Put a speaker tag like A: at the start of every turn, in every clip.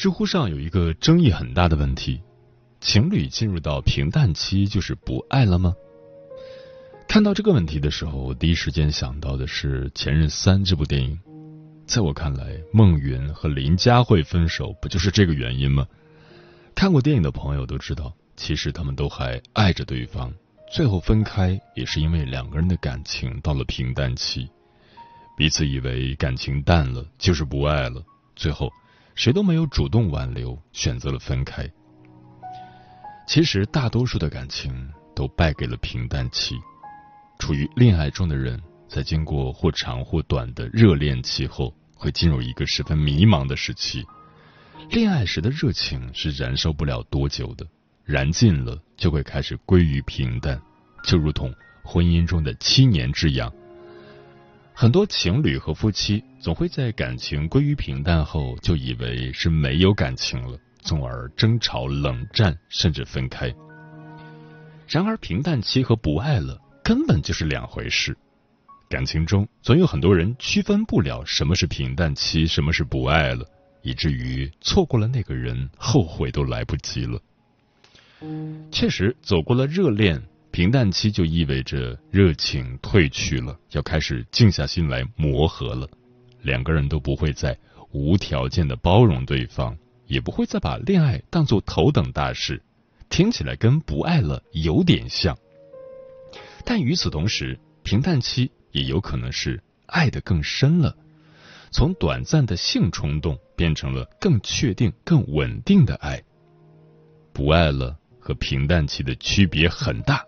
A: 知乎上有一个争议很大的问题：情侣进入到平淡期就是不爱了吗？看到这个问题的时候，我第一时间想到的是《前任三》这部电影。在我看来，孟云和林佳慧分手不就是这个原因吗？看过电影的朋友都知道，其实他们都还爱着对方，最后分开也是因为两个人的感情到了平淡期，彼此以为感情淡了就是不爱了，最后。谁都没有主动挽留，选择了分开。其实，大多数的感情都败给了平淡期。处于恋爱中的人，在经过或长或短的热恋期后，会进入一个十分迷茫的时期。恋爱时的热情是燃烧不了多久的，燃尽了就会开始归于平淡，就如同婚姻中的七年之痒。很多情侣和夫妻总会在感情归于平淡后，就以为是没有感情了，从而争吵、冷战，甚至分开。然而，平淡期和不爱了根本就是两回事。感情中总有很多人区分不了什么是平淡期，什么是不爱了，以至于错过了那个人，后悔都来不及了。确实，走过了热恋。平淡期就意味着热情褪去了，要开始静下心来磨合了。两个人都不会再无条件的包容对方，也不会再把恋爱当做头等大事。听起来跟不爱了有点像，但与此同时，平淡期也有可能是爱的更深了，从短暂的性冲动变成了更确定、更稳定的爱。不爱了和平淡期的区别很大。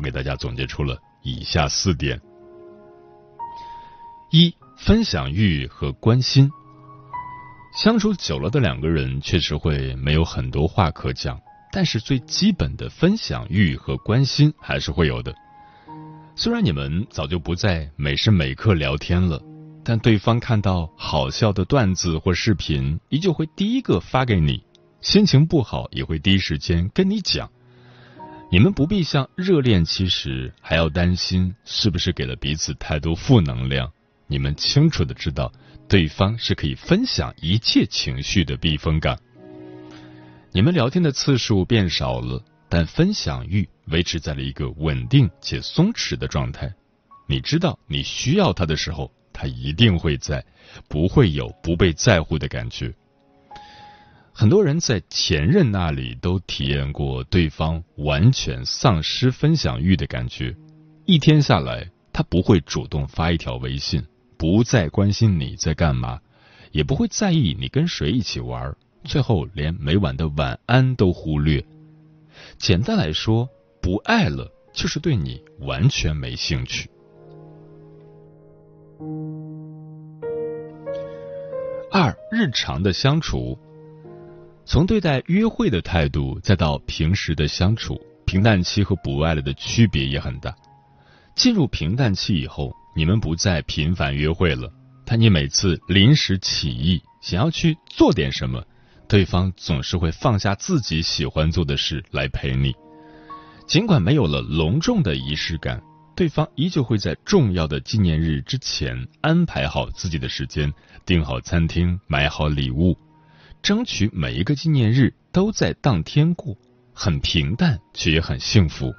A: 我给大家总结出了以下四点：一、分享欲和关心。相处久了的两个人确实会没有很多话可讲，但是最基本的分享欲和关心还是会有的。虽然你们早就不再每时每刻聊天了，但对方看到好笑的段子或视频，依旧会第一个发给你；心情不好也会第一时间跟你讲。你们不必像热恋期时还要担心是不是给了彼此太多负能量。你们清楚的知道，对方是可以分享一切情绪的避风港。你们聊天的次数变少了，但分享欲维持在了一个稳定且松弛的状态。你知道，你需要他的时候，他一定会在，不会有不被在乎的感觉。很多人在前任那里都体验过对方完全丧失分享欲的感觉，一天下来，他不会主动发一条微信，不再关心你在干嘛，也不会在意你跟谁一起玩，最后连每晚的晚安都忽略。简单来说，不爱了就是对你完全没兴趣。二，日常的相处。从对待约会的态度，再到平时的相处，平淡期和不爱了的区别也很大。进入平淡期以后，你们不再频繁约会了，但你每次临时起意想要去做点什么，对方总是会放下自己喜欢做的事来陪你。尽管没有了隆重的仪式感，对方依旧会在重要的纪念日之前安排好自己的时间，订好餐厅，买好礼物。争取每一个纪念日都在当天过，很平淡却也很幸福。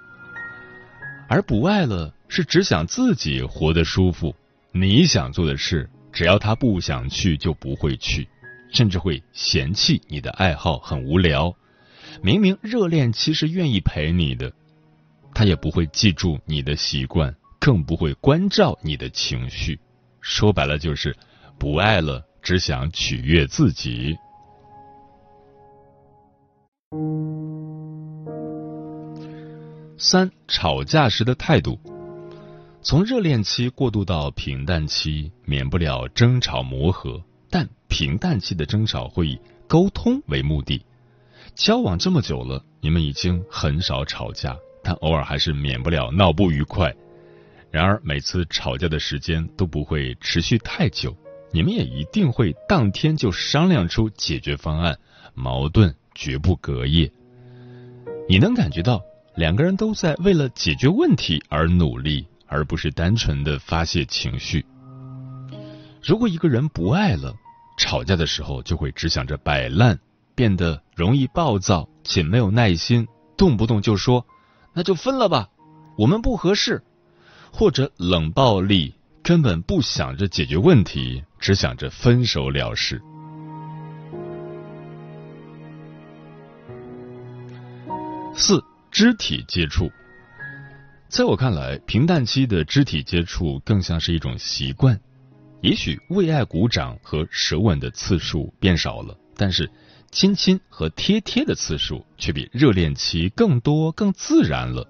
A: 而不爱了，是只想自己活得舒服，你想做的事只要他不想去就不会去，甚至会嫌弃你的爱好很无聊。明明热恋期是愿意陪你的，他也不会记住你的习惯，更不会关照你的情绪。说白了就是不爱了，只想取悦自己。三、吵架时的态度。从热恋期过渡到平淡期，免不了争吵磨合，但平淡期的争吵会以沟通为目的。交往这么久了，你们已经很少吵架，但偶尔还是免不了闹不愉快。然而每次吵架的时间都不会持续太久，你们也一定会当天就商量出解决方案，矛盾绝不隔夜。你能感觉到两个人都在为了解决问题而努力。而不是单纯的发泄情绪。如果一个人不爱了，吵架的时候就会只想着摆烂，变得容易暴躁且没有耐心，动不动就说“那就分了吧，我们不合适”，或者冷暴力，根本不想着解决问题，只想着分手了事。四、肢体接触。在我看来，平淡期的肢体接触更像是一种习惯。也许为爱鼓掌和舌吻的次数变少了，但是亲亲和贴贴的次数却比热恋期更多、更自然了。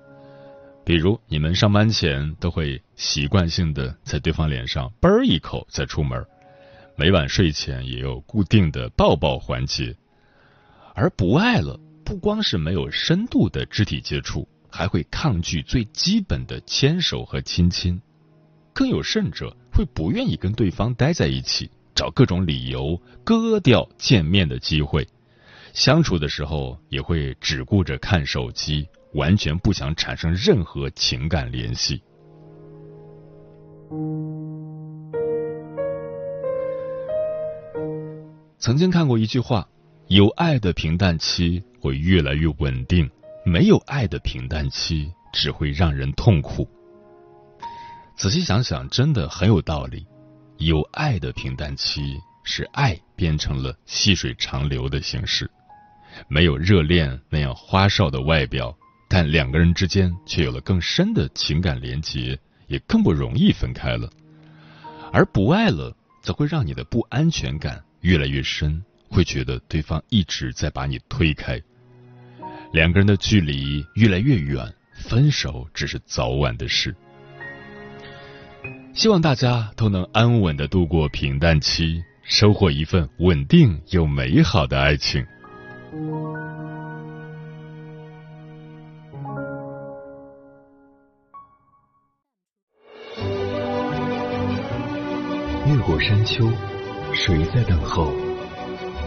A: 比如，你们上班前都会习惯性的在对方脸上啵一口再出门，每晚睡前也有固定的抱抱环节。而不爱了，不光是没有深度的肢体接触。还会抗拒最基本的牵手和亲亲，更有甚者会不愿意跟对方待在一起，找各种理由割掉见面的机会。相处的时候也会只顾着看手机，完全不想产生任何情感联系。曾经看过一句话：有爱的平淡期会越来越稳定。没有爱的平淡期只会让人痛苦。仔细想想，真的很有道理。有爱的平淡期是爱变成了细水长流的形式，没有热恋那样花哨的外表，但两个人之间却有了更深的情感连结，也更不容易分开了。而不爱了，则会让你的不安全感越来越深，会觉得对方一直在把你推开。两个人的距离越来越远，分手只是早晚的事。希望大家都能安稳的度过平淡期，收获一份稳定又美好的爱情。
B: 越过山丘，谁在等候？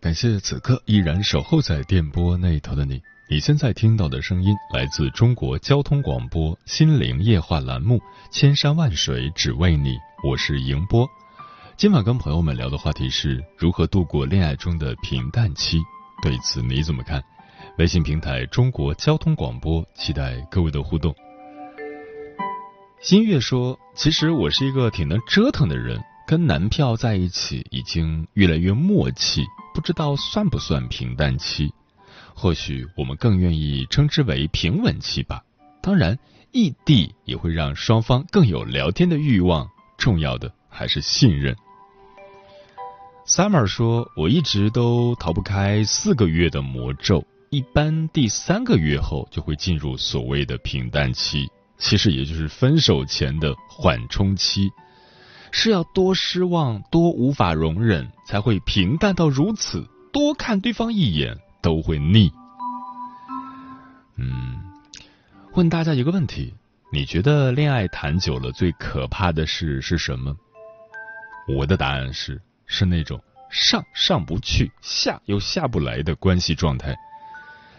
A: 感谢此刻依然守候在电波那头的你。你现在听到的声音来自中国交通广播心灵夜话栏目《千山万水只为你》，我是迎波。今晚跟朋友们聊的话题是如何度过恋爱中的平淡期。对此你怎么看？微信平台中国交通广播，期待各位的互动。新月说：“其实我是一个挺能折腾的人，跟男票在一起已经越来越默契。”不知道算不算平淡期？或许我们更愿意称之为平稳期吧。当然，异地也会让双方更有聊天的欲望。重要的还是信任。Summer 说：“我一直都逃不开四个月的魔咒，一般第三个月后就会进入所谓的平淡期，其实也就是分手前的缓冲期。”是要多失望、多无法容忍，才会平淡到如此？多看对方一眼都会腻。嗯，问大家一个问题：你觉得恋爱谈久了最可怕的事是什么？我的答案是，是那种上上不去，下又下不来的关系状态。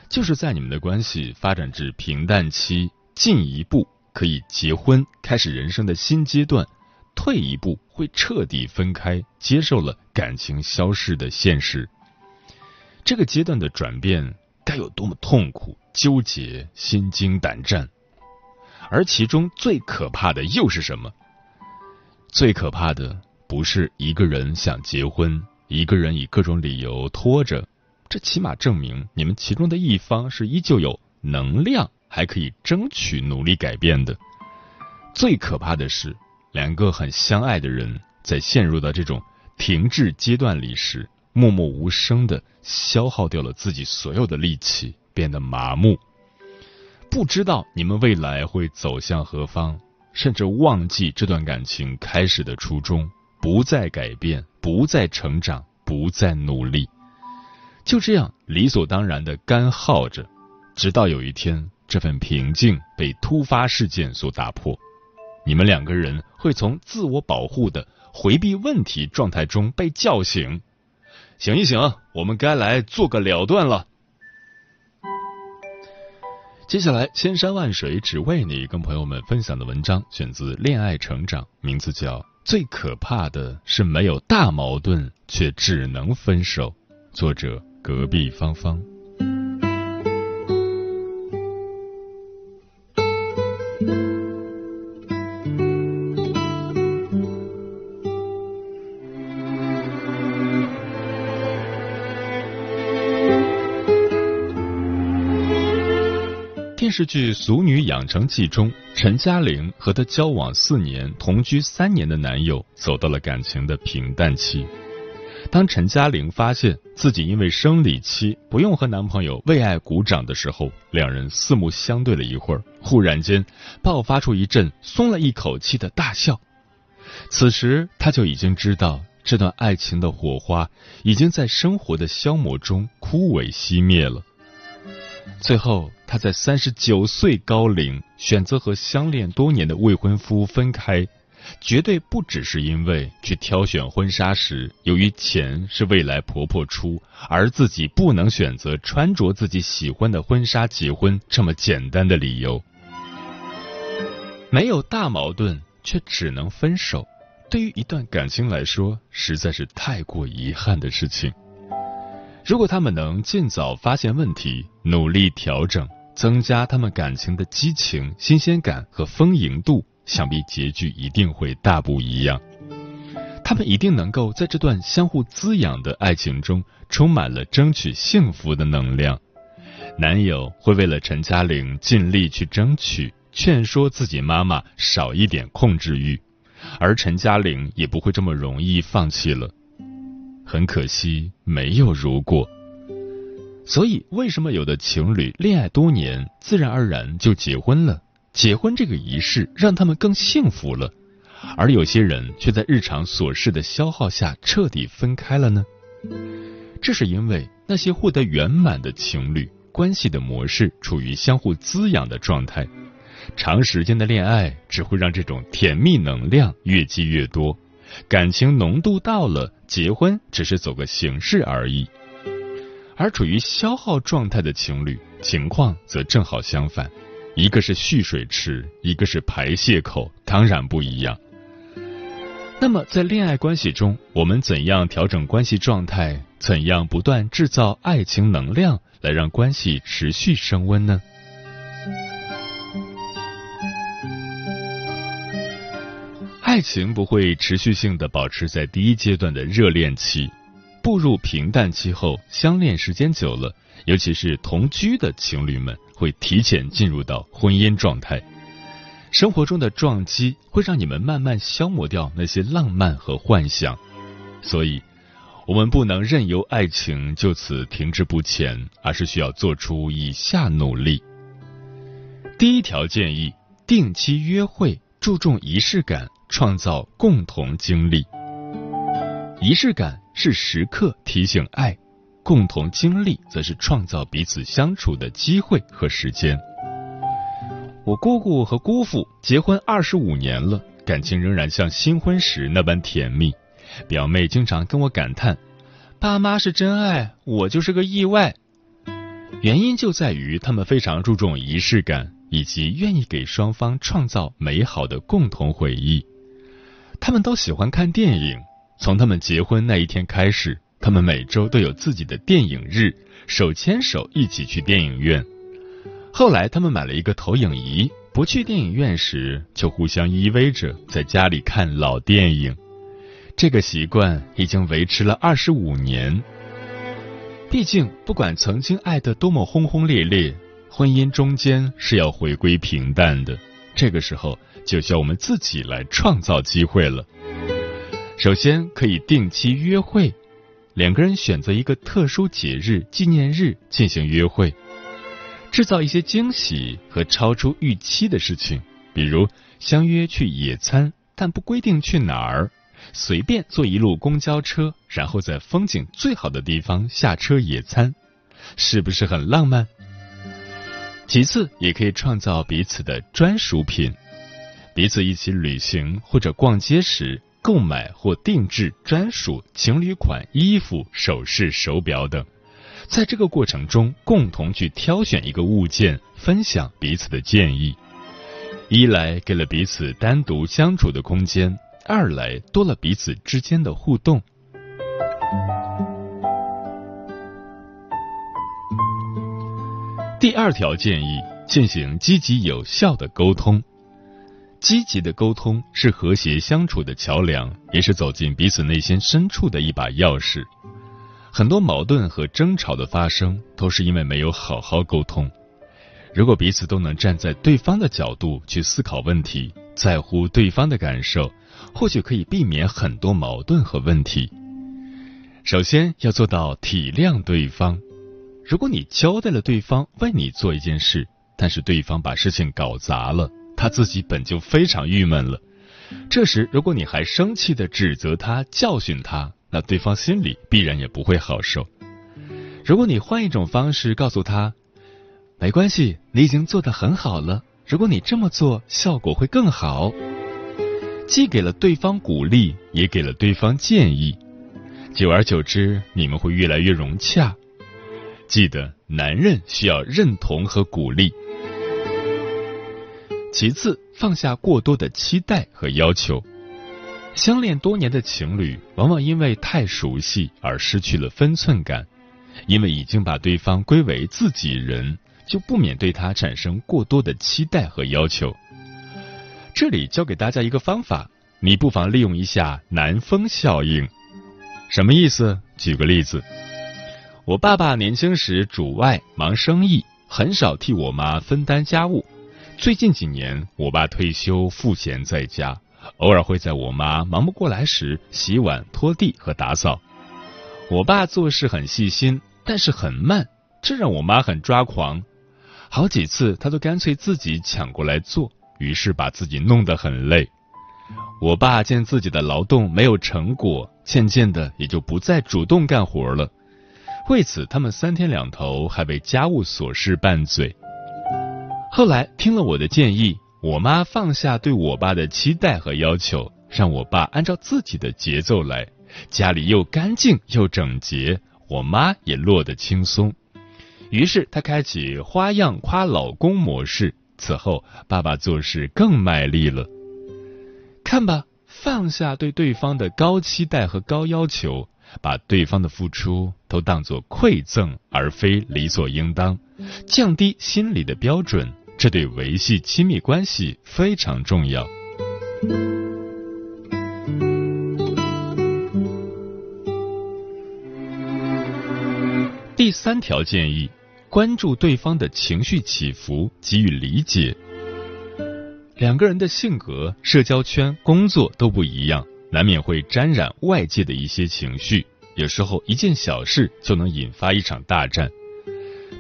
A: 就是在你们的关系发展至平淡期，进一步可以结婚，开始人生的新阶段；退一步会彻底分开，接受了感情消逝的现实。这个阶段的转变该有多么痛苦、纠结、心惊胆战！而其中最可怕的又是什么？最可怕的不是一个人想结婚，一个人以各种理由拖着，这起码证明你们其中的一方是依旧有能量，还可以争取努力改变的。最可怕的是，两个很相爱的人在陷入到这种停滞阶段里时。默默无声的消耗掉了自己所有的力气，变得麻木，不知道你们未来会走向何方，甚至忘记这段感情开始的初衷，不再改变，不再成长，不再努力，就这样理所当然的干耗着，直到有一天，这份平静被突发事件所打破，你们两个人会从自我保护的回避问题状态中被叫醒。醒一醒，我们该来做个了断了。接下来，千山万水只为你，跟朋友们分享的文章选自《恋爱成长》，名字叫《最可怕的是没有大矛盾却只能分手》，作者隔壁芳芳。电视剧《俗女养成记》中，陈嘉玲和她交往四年、同居三年的男友走到了感情的平淡期。当陈嘉玲发现自己因为生理期不用和男朋友为爱鼓掌的时候，两人四目相对了一会儿，忽然间爆发出一阵松了一口气的大笑。此时，她就已经知道这段爱情的火花已经在生活的消磨中枯萎熄灭了。最后。她在三十九岁高龄选择和相恋多年的未婚夫分开，绝对不只是因为去挑选婚纱时，由于钱是未来婆婆出，而自己不能选择穿着自己喜欢的婚纱结婚这么简单的理由。没有大矛盾，却只能分手，对于一段感情来说，实在是太过遗憾的事情。如果他们能尽早发现问题，努力调整。增加他们感情的激情、新鲜感和丰盈度，想必结局一定会大不一样。他们一定能够在这段相互滋养的爱情中，充满了争取幸福的能量。男友会为了陈嘉玲尽力去争取，劝说自己妈妈少一点控制欲，而陈嘉玲也不会这么容易放弃了。很可惜，没有如果。所以，为什么有的情侣恋爱多年，自然而然就结婚了？结婚这个仪式让他们更幸福了，而有些人却在日常琐事的消耗下彻底分开了呢？这是因为那些获得圆满的情侣关系的模式处于相互滋养的状态，长时间的恋爱只会让这种甜蜜能量越积越多，感情浓度到了，结婚只是走个形式而已。而处于消耗状态的情侣情况则正好相反，一个是蓄水池，一个是排泄口，当然不一样。那么，在恋爱关系中，我们怎样调整关系状态？怎样不断制造爱情能量，来让关系持续升温呢？爱情不会持续性的保持在第一阶段的热恋期。步入平淡期后，相恋时间久了，尤其是同居的情侣们，会提前进入到婚姻状态。生活中的撞击会让你们慢慢消磨掉那些浪漫和幻想，所以，我们不能任由爱情就此停滞不前，而是需要做出以下努力。第一条建议：定期约会，注重仪式感，创造共同经历。仪式感是时刻提醒爱，共同经历则是创造彼此相处的机会和时间。我姑姑和姑父结婚二十五年了，感情仍然像新婚时那般甜蜜。表妹经常跟我感叹：“爸妈是真爱，我就是个意外。”原因就在于他们非常注重仪式感，以及愿意给双方创造美好的共同回忆。他们都喜欢看电影，从他们结婚那一天开始，他们每周都有自己的电影日，手牵手一起去电影院。后来，他们买了一个投影仪，不去电影院时就互相依偎着在家里看老电影。这个习惯已经维持了二十五年。毕竟，不管曾经爱得多么轰轰烈烈，婚姻中间是要回归平淡的。这个时候，就需要我们自己来创造机会了。首先，可以定期约会，两个人选择一个特殊节日、纪念日进行约会。制造一些惊喜和超出预期的事情，比如相约去野餐，但不规定去哪儿，随便坐一路公交车，然后在风景最好的地方下车野餐，是不是很浪漫？其次，也可以创造彼此的专属品，彼此一起旅行或者逛街时，购买或定制专属情侣款衣服、首饰、手表等。在这个过程中，共同去挑选一个物件，分享彼此的建议，一来给了彼此单独相处的空间，二来多了彼此之间的互动。第二条建议：进行积极有效的沟通。积极的沟通是和谐相处的桥梁，也是走进彼此内心深处的一把钥匙。很多矛盾和争吵的发生，都是因为没有好好沟通。如果彼此都能站在对方的角度去思考问题，在乎对方的感受，或许可以避免很多矛盾和问题。首先要做到体谅对方。如果你交代了对方为你做一件事，但是对方把事情搞砸了，他自己本就非常郁闷了。这时，如果你还生气的指责他、教训他，那对方心里必然也不会好受。如果你换一种方式告诉他，没关系，你已经做得很好了。如果你这么做，效果会更好。既给了对方鼓励，也给了对方建议，久而久之，你们会越来越融洽。记得，男人需要认同和鼓励。其次，放下过多的期待和要求。相恋多年的情侣，往往因为太熟悉而失去了分寸感，因为已经把对方归为自己人，就不免对他产生过多的期待和要求。这里教给大家一个方法，你不妨利用一下南风效应。什么意思？举个例子，我爸爸年轻时主外忙生意，很少替我妈分担家务。最近几年，我爸退休，赋闲在家。偶尔会在我妈忙不过来时洗碗、拖地和打扫。我爸做事很细心，但是很慢，这让我妈很抓狂。好几次，他都干脆自己抢过来做，于是把自己弄得很累。我爸见自己的劳动没有成果，渐渐的也就不再主动干活了。为此，他们三天两头还为家务琐事拌嘴。后来听了我的建议。我妈放下对我爸的期待和要求，让我爸按照自己的节奏来，家里又干净又整洁，我妈也落得轻松。于是她开启花样夸老公模式，此后爸爸做事更卖力了。看吧，放下对对方的高期待和高要求，把对方的付出都当作馈赠而非理所应当，降低心理的标准。这对维系亲密关系非常重要。第三条建议：关注对方的情绪起伏，给予理解。两个人的性格、社交圈、工作都不一样，难免会沾染外界的一些情绪，有时候一件小事就能引发一场大战。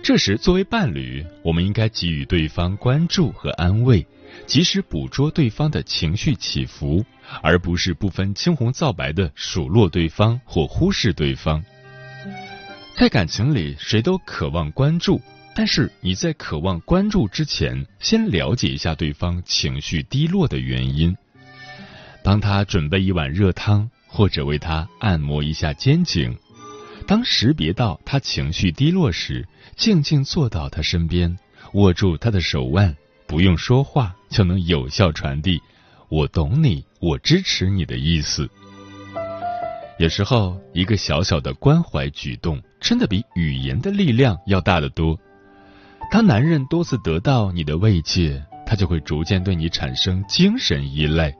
A: 这时，作为伴侣，我们应该给予对方关注和安慰，及时捕捉对方的情绪起伏，而不是不分青红皂白的数落对方或忽视对方。在感情里，谁都渴望关注，但是你在渴望关注之前，先了解一下对方情绪低落的原因，帮他准备一碗热汤，或者为他按摩一下肩颈。当识别到他情绪低落时，静静坐到他身边，握住他的手腕，不用说话就能有效传递“我懂你，我支持你”的意思。有时候，一个小小的关怀举动，真的比语言的力量要大得多。当男人多次得到你的慰藉，他就会逐渐对你产生精神依赖，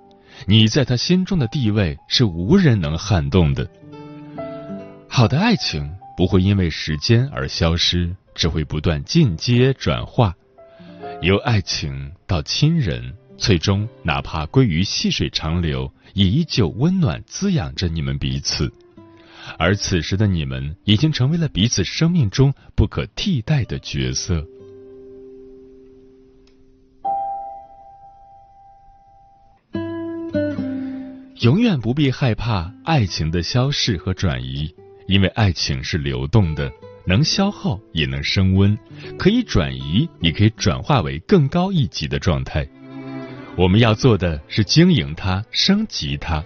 A: 你在他心中的地位是无人能撼动的。好的爱情不会因为时间而消失，只会不断进阶转化，由爱情到亲人，最终哪怕归于细水长流，也依旧温暖滋养着你们彼此。而此时的你们已经成为了彼此生命中不可替代的角色。永远不必害怕爱情的消逝和转移，因为爱情是流动的，能消耗也能升温，可以转移，也可以转化为更高一级的状态。我们要做的是经营它，升级它。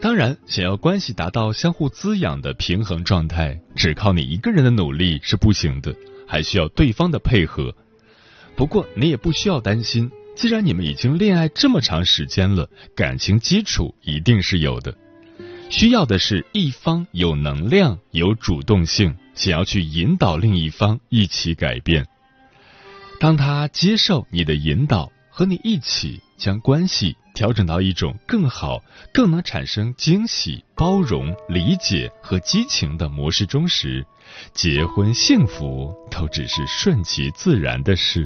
A: 当然，想要关系达到相互滋养的平衡状态，只靠你一个人的努力是不行的，还需要对方的配合。不过，你也不需要担心。既然你们已经恋爱这么长时间了，感情基础一定是有的。需要的是一方有能量、有主动性，想要去引导另一方一起改变。当他接受你的引导，和你一起将关系调整到一种更好、更能产生惊喜、包容、理解和激情的模式中时，结婚幸福都只是顺其自然的事。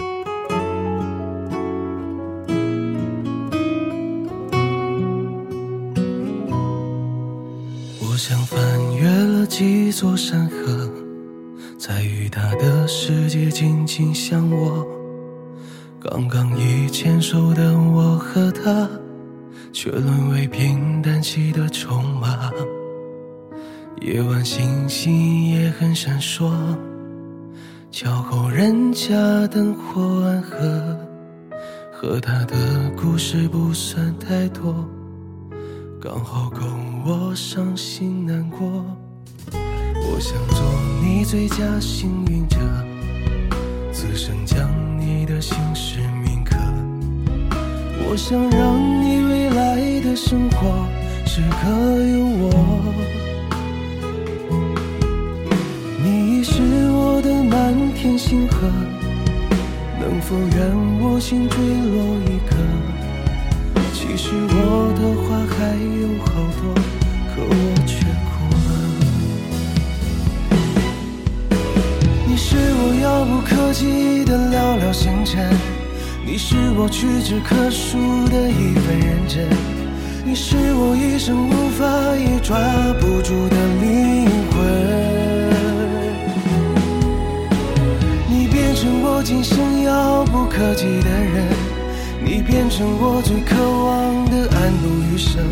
C: 几座山河，在与他的世界紧紧相握。刚刚已牵手的我和他，却沦为平淡期的筹码。夜晚星星也很闪烁，桥后人家灯火暗合。和他的故事不算太多，刚好够我伤心难过。我想做你最佳幸运者，此生将你的心事铭刻。我想让你未来的生活时刻有我。你已是我的满天星河，能否愿我心坠落一颗？其实我的话还有好多，可我是我。遥不可及的寥寥星辰，你是我屈指可数的一份认真，你是我一生无法也抓不住的灵魂。你变成我今生遥不可及的人，你变成我最渴望的安度余生，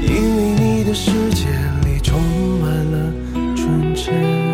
C: 因为你的世界里充满了纯真。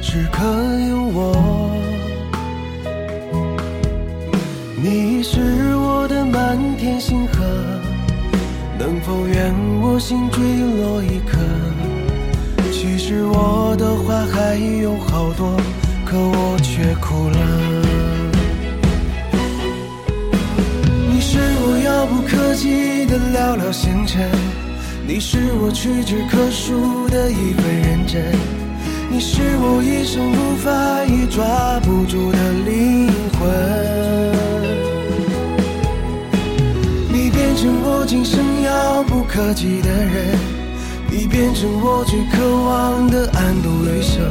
C: 时刻有我，你是我的满天星河。能否愿我心坠落一颗？其实我的话还有好多，可我却哭了。你是我遥不可及的寥寥星辰，你是我屈指可数的一份认真。你是我一生无法也抓不住的灵魂。你变成我今生遥不可及的人，你变成我最渴望的安度余生，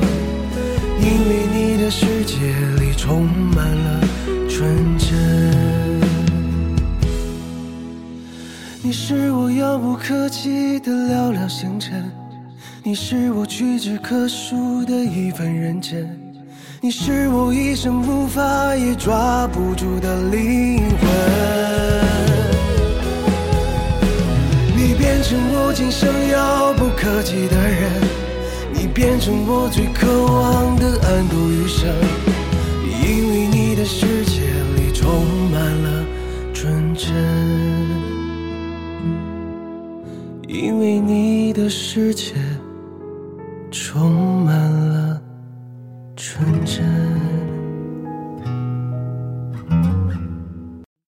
C: 因为你的世界里充满了纯真。你是我遥不可及的寥寥星辰，你是我屈指可数的一份认真，你是我一生无法也抓不住的灵魂。你变成我今生遥不可及的人，你变成我最渴望的安度余生，因为你的世界里充满了纯真。因为你的世界充满了。